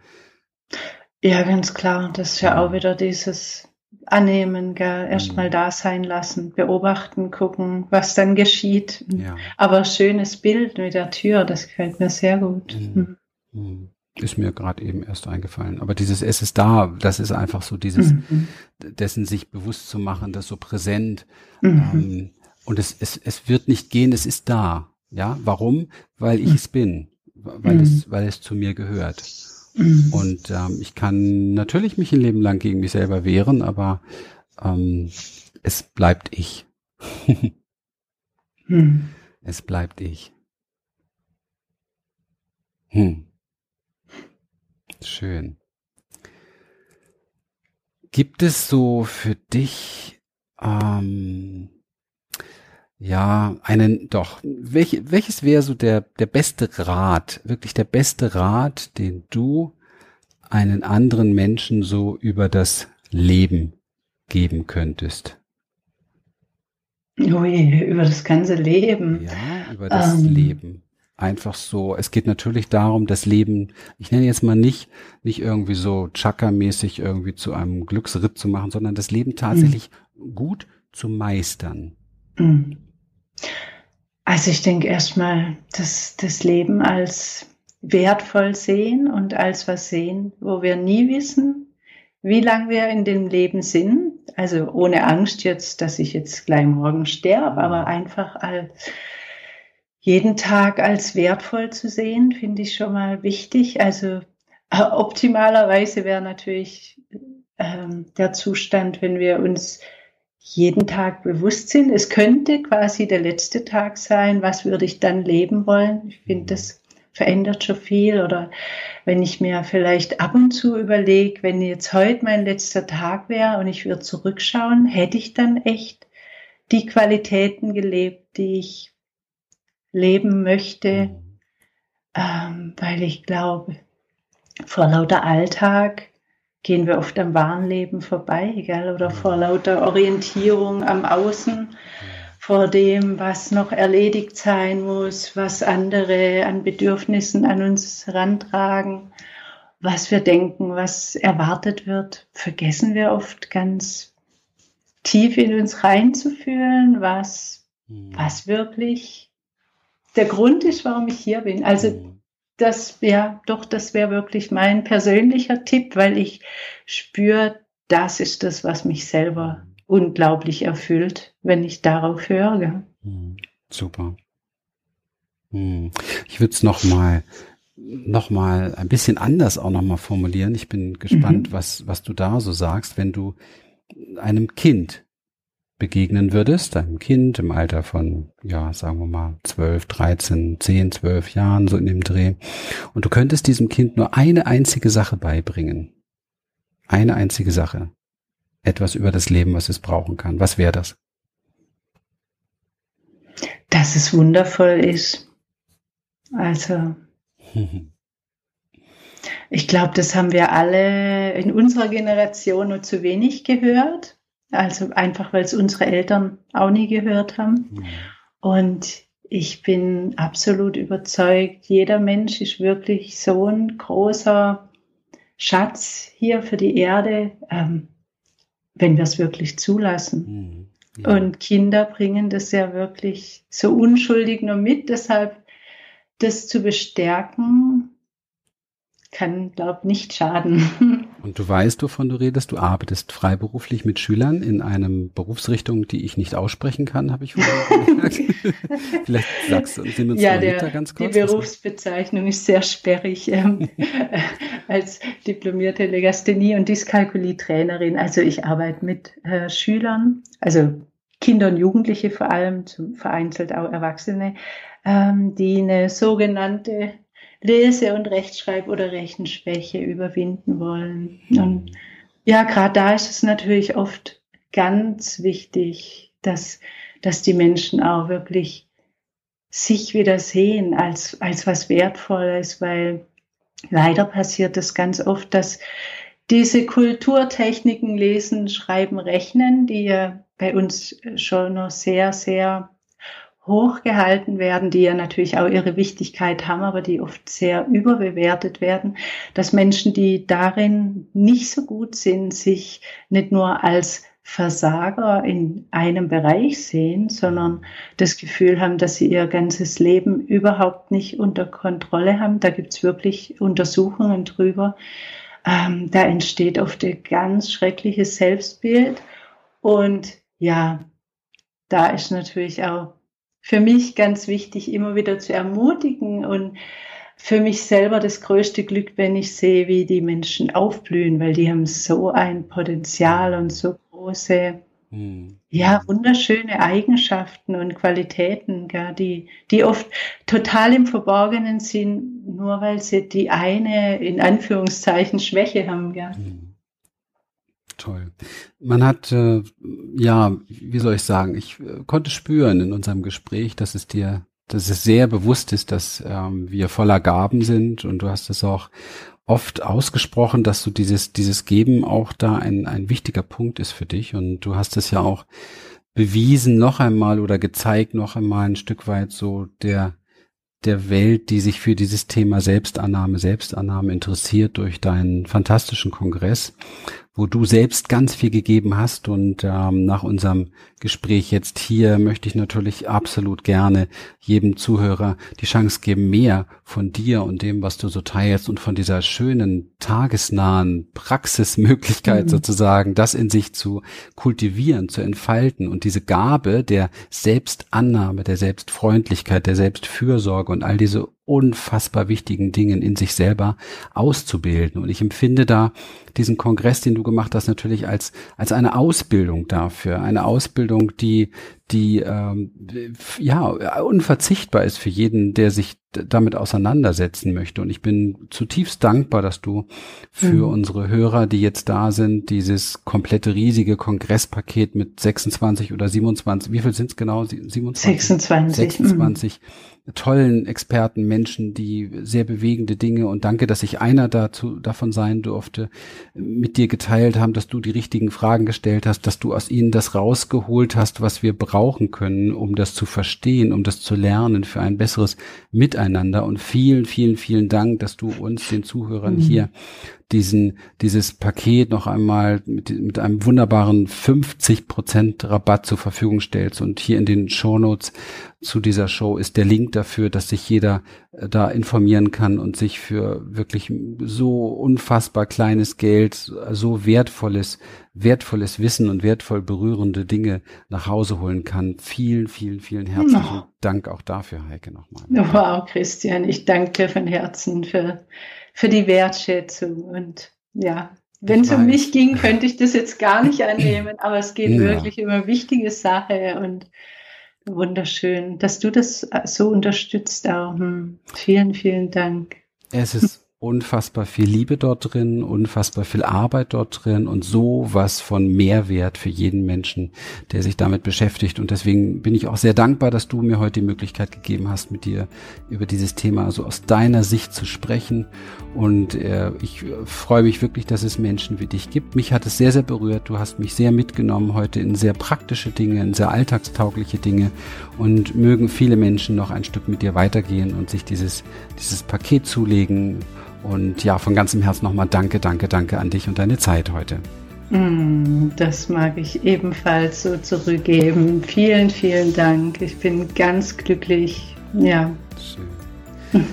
Ja, ganz klar. Das ist ja auch wieder dieses Annehmen, gell? erstmal mhm. da sein lassen, beobachten, gucken, was dann geschieht. Ja. Aber schönes Bild mit der Tür, das gefällt mir sehr gut. Mhm. Mhm. Ist mir gerade eben erst eingefallen. Aber dieses Es ist da, das ist einfach so dieses, mhm. dessen sich bewusst zu machen, das so präsent. Mhm. Ähm, und es, es, es wird nicht gehen, es ist da. Ja, warum? Weil ich es bin, weil mhm. es, weil es zu mir gehört. Mhm. Und ähm, ich kann natürlich mich ein Leben lang gegen mich selber wehren, aber ähm, es bleibt ich. mhm. Es bleibt ich. Hm. Schön. Gibt es so für dich ähm, ja, einen, doch. Welch, welches wäre so der, der beste Rat, wirklich der beste Rat, den du einen anderen Menschen so über das Leben geben könntest? Ui, über das ganze Leben. Ja, über das ähm. Leben. Einfach so. Es geht natürlich darum, das Leben, ich nenne jetzt mal nicht, nicht irgendwie so Chakra-mäßig irgendwie zu einem Glücksritt zu machen, sondern das Leben tatsächlich mhm. gut zu meistern. Mhm. Also ich denke erstmal, dass das Leben als wertvoll sehen und als was sehen, wo wir nie wissen, wie lange wir in dem Leben sind. Also ohne Angst jetzt, dass ich jetzt gleich morgen sterbe, aber einfach als jeden Tag als wertvoll zu sehen, finde ich schon mal wichtig. Also äh, optimalerweise wäre natürlich ähm, der Zustand, wenn wir uns jeden Tag bewusst sind. Es könnte quasi der letzte Tag sein. Was würde ich dann leben wollen? Ich finde, das verändert schon viel. Oder wenn ich mir vielleicht ab und zu überlege, wenn jetzt heute mein letzter Tag wäre und ich würde zurückschauen, hätte ich dann echt die Qualitäten gelebt, die ich leben möchte, ähm, weil ich glaube, vor lauter Alltag gehen wir oft am wahren Leben vorbei, gell? oder vor lauter Orientierung am Außen, vor dem, was noch erledigt sein muss, was andere an Bedürfnissen an uns herantragen, was wir denken, was erwartet wird, vergessen wir oft ganz tief in uns reinzufühlen, was, mhm. was wirklich der Grund ist, warum ich hier bin. Also mhm das ja, doch, das wäre wirklich mein persönlicher Tipp, weil ich spüre, das ist das, was mich selber unglaublich erfüllt, wenn ich darauf höre. Hm, super. Hm. Ich würde es noch mal nochmal ein bisschen anders auch nochmal formulieren. Ich bin gespannt, mhm. was, was du da so sagst, wenn du einem Kind begegnen würdest, einem Kind im Alter von, ja, sagen wir mal, 12, 13, 10, 12 Jahren, so in dem Dreh. Und du könntest diesem Kind nur eine einzige Sache beibringen. Eine einzige Sache. Etwas über das Leben, was es brauchen kann. Was wäre das? Dass es wundervoll ist. Also, ich glaube, das haben wir alle in unserer Generation nur zu wenig gehört. Also einfach, weil es unsere Eltern auch nie gehört haben. Mhm. Und ich bin absolut überzeugt, jeder Mensch ist wirklich so ein großer Schatz hier für die Erde, ähm, wenn wir es wirklich zulassen. Mhm. Ja. Und Kinder bringen das ja wirklich so unschuldig nur mit. Deshalb das zu bestärken, kann, glaube nicht schaden. Und du weißt, wovon du redest. Du arbeitest freiberuflich mit Schülern in einem Berufsrichtung, die ich nicht aussprechen kann, habe ich vorhin gesagt. Vielleicht sagst du, sind uns ja, der, ganz kurz. Die Berufsbezeichnung ist sehr sperrig. Ähm, als diplomierte Legasthenie- und Dyskalkulie-Trainerin. Also ich arbeite mit äh, Schülern, also Kinder und Jugendliche vor allem, vereinzelt auch Erwachsene, ähm, die eine sogenannte Lese- und Rechtschreib- oder Rechenschwäche überwinden wollen. Und ja, gerade da ist es natürlich oft ganz wichtig, dass, dass die Menschen auch wirklich sich wieder sehen als, als was Wertvolles, weil leider passiert es ganz oft, dass diese Kulturtechniken lesen, schreiben, rechnen, die ja bei uns schon noch sehr, sehr hochgehalten werden, die ja natürlich auch ihre Wichtigkeit haben, aber die oft sehr überbewertet werden, dass Menschen, die darin nicht so gut sind, sich nicht nur als Versager in einem Bereich sehen, sondern das Gefühl haben, dass sie ihr ganzes Leben überhaupt nicht unter Kontrolle haben. Da gibt's wirklich Untersuchungen drüber. Ähm, da entsteht oft ein ganz schreckliches Selbstbild. Und ja, da ist natürlich auch für mich ganz wichtig, immer wieder zu ermutigen und für mich selber das größte Glück, wenn ich sehe, wie die Menschen aufblühen, weil die haben so ein Potenzial und so große, hm. ja, wunderschöne Eigenschaften und Qualitäten, gell, die, die oft total im Verborgenen sind, nur weil sie die eine, in Anführungszeichen, Schwäche haben. Gell. Hm. Toll. Man hat, äh, ja, wie soll ich sagen, ich äh, konnte spüren in unserem Gespräch, dass es dir, dass es sehr bewusst ist, dass ähm, wir voller Gaben sind. Und du hast es auch oft ausgesprochen, dass du dieses, dieses Geben auch da ein, ein wichtiger Punkt ist für dich. Und du hast es ja auch bewiesen noch einmal oder gezeigt noch einmal ein Stück weit so der, der Welt, die sich für dieses Thema Selbstannahme, Selbstannahme interessiert durch deinen fantastischen Kongress wo du selbst ganz viel gegeben hast. Und ähm, nach unserem Gespräch jetzt hier möchte ich natürlich absolut gerne jedem Zuhörer die Chance geben, mehr von dir und dem, was du so teilst und von dieser schönen, tagesnahen Praxismöglichkeit mhm. sozusagen, das in sich zu kultivieren, zu entfalten und diese Gabe der Selbstannahme, der Selbstfreundlichkeit, der Selbstfürsorge und all diese unfassbar wichtigen Dingen in sich selber auszubilden. Und ich empfinde da diesen Kongress, den du gemacht hast, natürlich als, als eine Ausbildung dafür. Eine Ausbildung, die, die ähm, ja unverzichtbar ist für jeden, der sich damit auseinandersetzen möchte. Und ich bin zutiefst dankbar, dass du für mhm. unsere Hörer, die jetzt da sind, dieses komplette riesige Kongresspaket mit 26 oder 27, wie viel sind es genau? 27? 26. 26 tollen Experten, Menschen, die sehr bewegende Dinge und danke, dass ich einer dazu davon sein durfte, mit dir geteilt haben, dass du die richtigen Fragen gestellt hast, dass du aus ihnen das rausgeholt hast, was wir brauchen können, um das zu verstehen, um das zu lernen für ein besseres Miteinander und vielen, vielen, vielen Dank, dass du uns, den Zuhörern mhm. hier diesen, dieses Paket noch einmal mit, mit einem wunderbaren 50 Prozent Rabatt zur Verfügung stellst. Und hier in den Shownotes zu dieser Show ist der Link dafür, dass sich jeder da informieren kann und sich für wirklich so unfassbar kleines Geld, so wertvolles, wertvolles Wissen und wertvoll berührende Dinge nach Hause holen kann. Vielen, vielen, vielen herzlichen Dank auch dafür, Heike, nochmal. Wow, Christian, ich danke dir von Herzen für, für die Wertschätzung. Und ja, wenn es um mich ging, könnte ich das jetzt gar nicht annehmen, aber es geht ja. wirklich um eine wichtige Sache und wunderschön, dass du das so unterstützt auch. Hm. Vielen, vielen Dank. Es ist unfassbar viel Liebe dort drin, unfassbar viel Arbeit dort drin und so was von Mehrwert für jeden Menschen, der sich damit beschäftigt. Und deswegen bin ich auch sehr dankbar, dass du mir heute die Möglichkeit gegeben hast, mit dir über dieses Thema so aus deiner Sicht zu sprechen. Und äh, ich freue mich wirklich, dass es Menschen wie dich gibt. Mich hat es sehr, sehr berührt. Du hast mich sehr mitgenommen heute in sehr praktische Dinge, in sehr alltagstaugliche Dinge. Und mögen viele Menschen noch ein Stück mit dir weitergehen und sich dieses, dieses Paket zulegen und ja, von ganzem Herzen nochmal danke, danke, danke an dich und deine Zeit heute. Mm, das mag ich ebenfalls so zurückgeben. Vielen, vielen Dank. Ich bin ganz glücklich. Ja. Schön.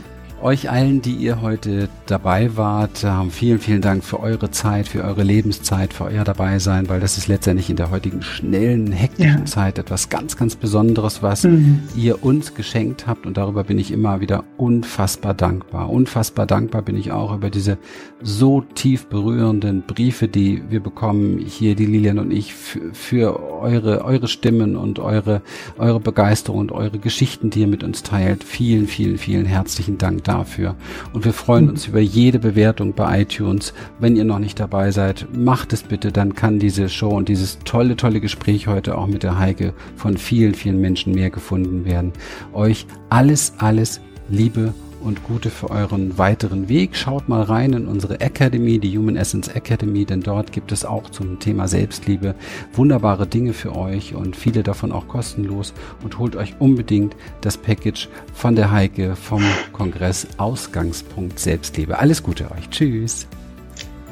Euch allen, die ihr heute dabei wart, vielen, vielen Dank für eure Zeit, für eure Lebenszeit, für euer Dabeisein, weil das ist letztendlich in der heutigen schnellen, hektischen ja. Zeit etwas ganz, ganz Besonderes, was mhm. ihr uns geschenkt habt und darüber bin ich immer wieder unfassbar dankbar. Unfassbar dankbar bin ich auch über diese so tief berührenden Briefe, die wir bekommen, hier die Lilian und ich, für, für eure, eure Stimmen und eure, eure Begeisterung und eure Geschichten, die ihr mit uns teilt. Vielen, vielen, vielen herzlichen Dank dafür. Und wir freuen uns über jede Bewertung bei iTunes. Wenn ihr noch nicht dabei seid, macht es bitte, dann kann diese Show und dieses tolle, tolle Gespräch heute auch mit der Heike von vielen, vielen Menschen mehr gefunden werden. Euch alles, alles Liebe und Gute für euren weiteren Weg. Schaut mal rein in unsere Academy, die Human Essence Academy, denn dort gibt es auch zum Thema Selbstliebe wunderbare Dinge für euch und viele davon auch kostenlos und holt euch unbedingt das Package von der Heike vom Kongress Ausgangspunkt Selbstliebe. Alles Gute euch. Tschüss.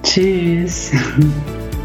Tschüss.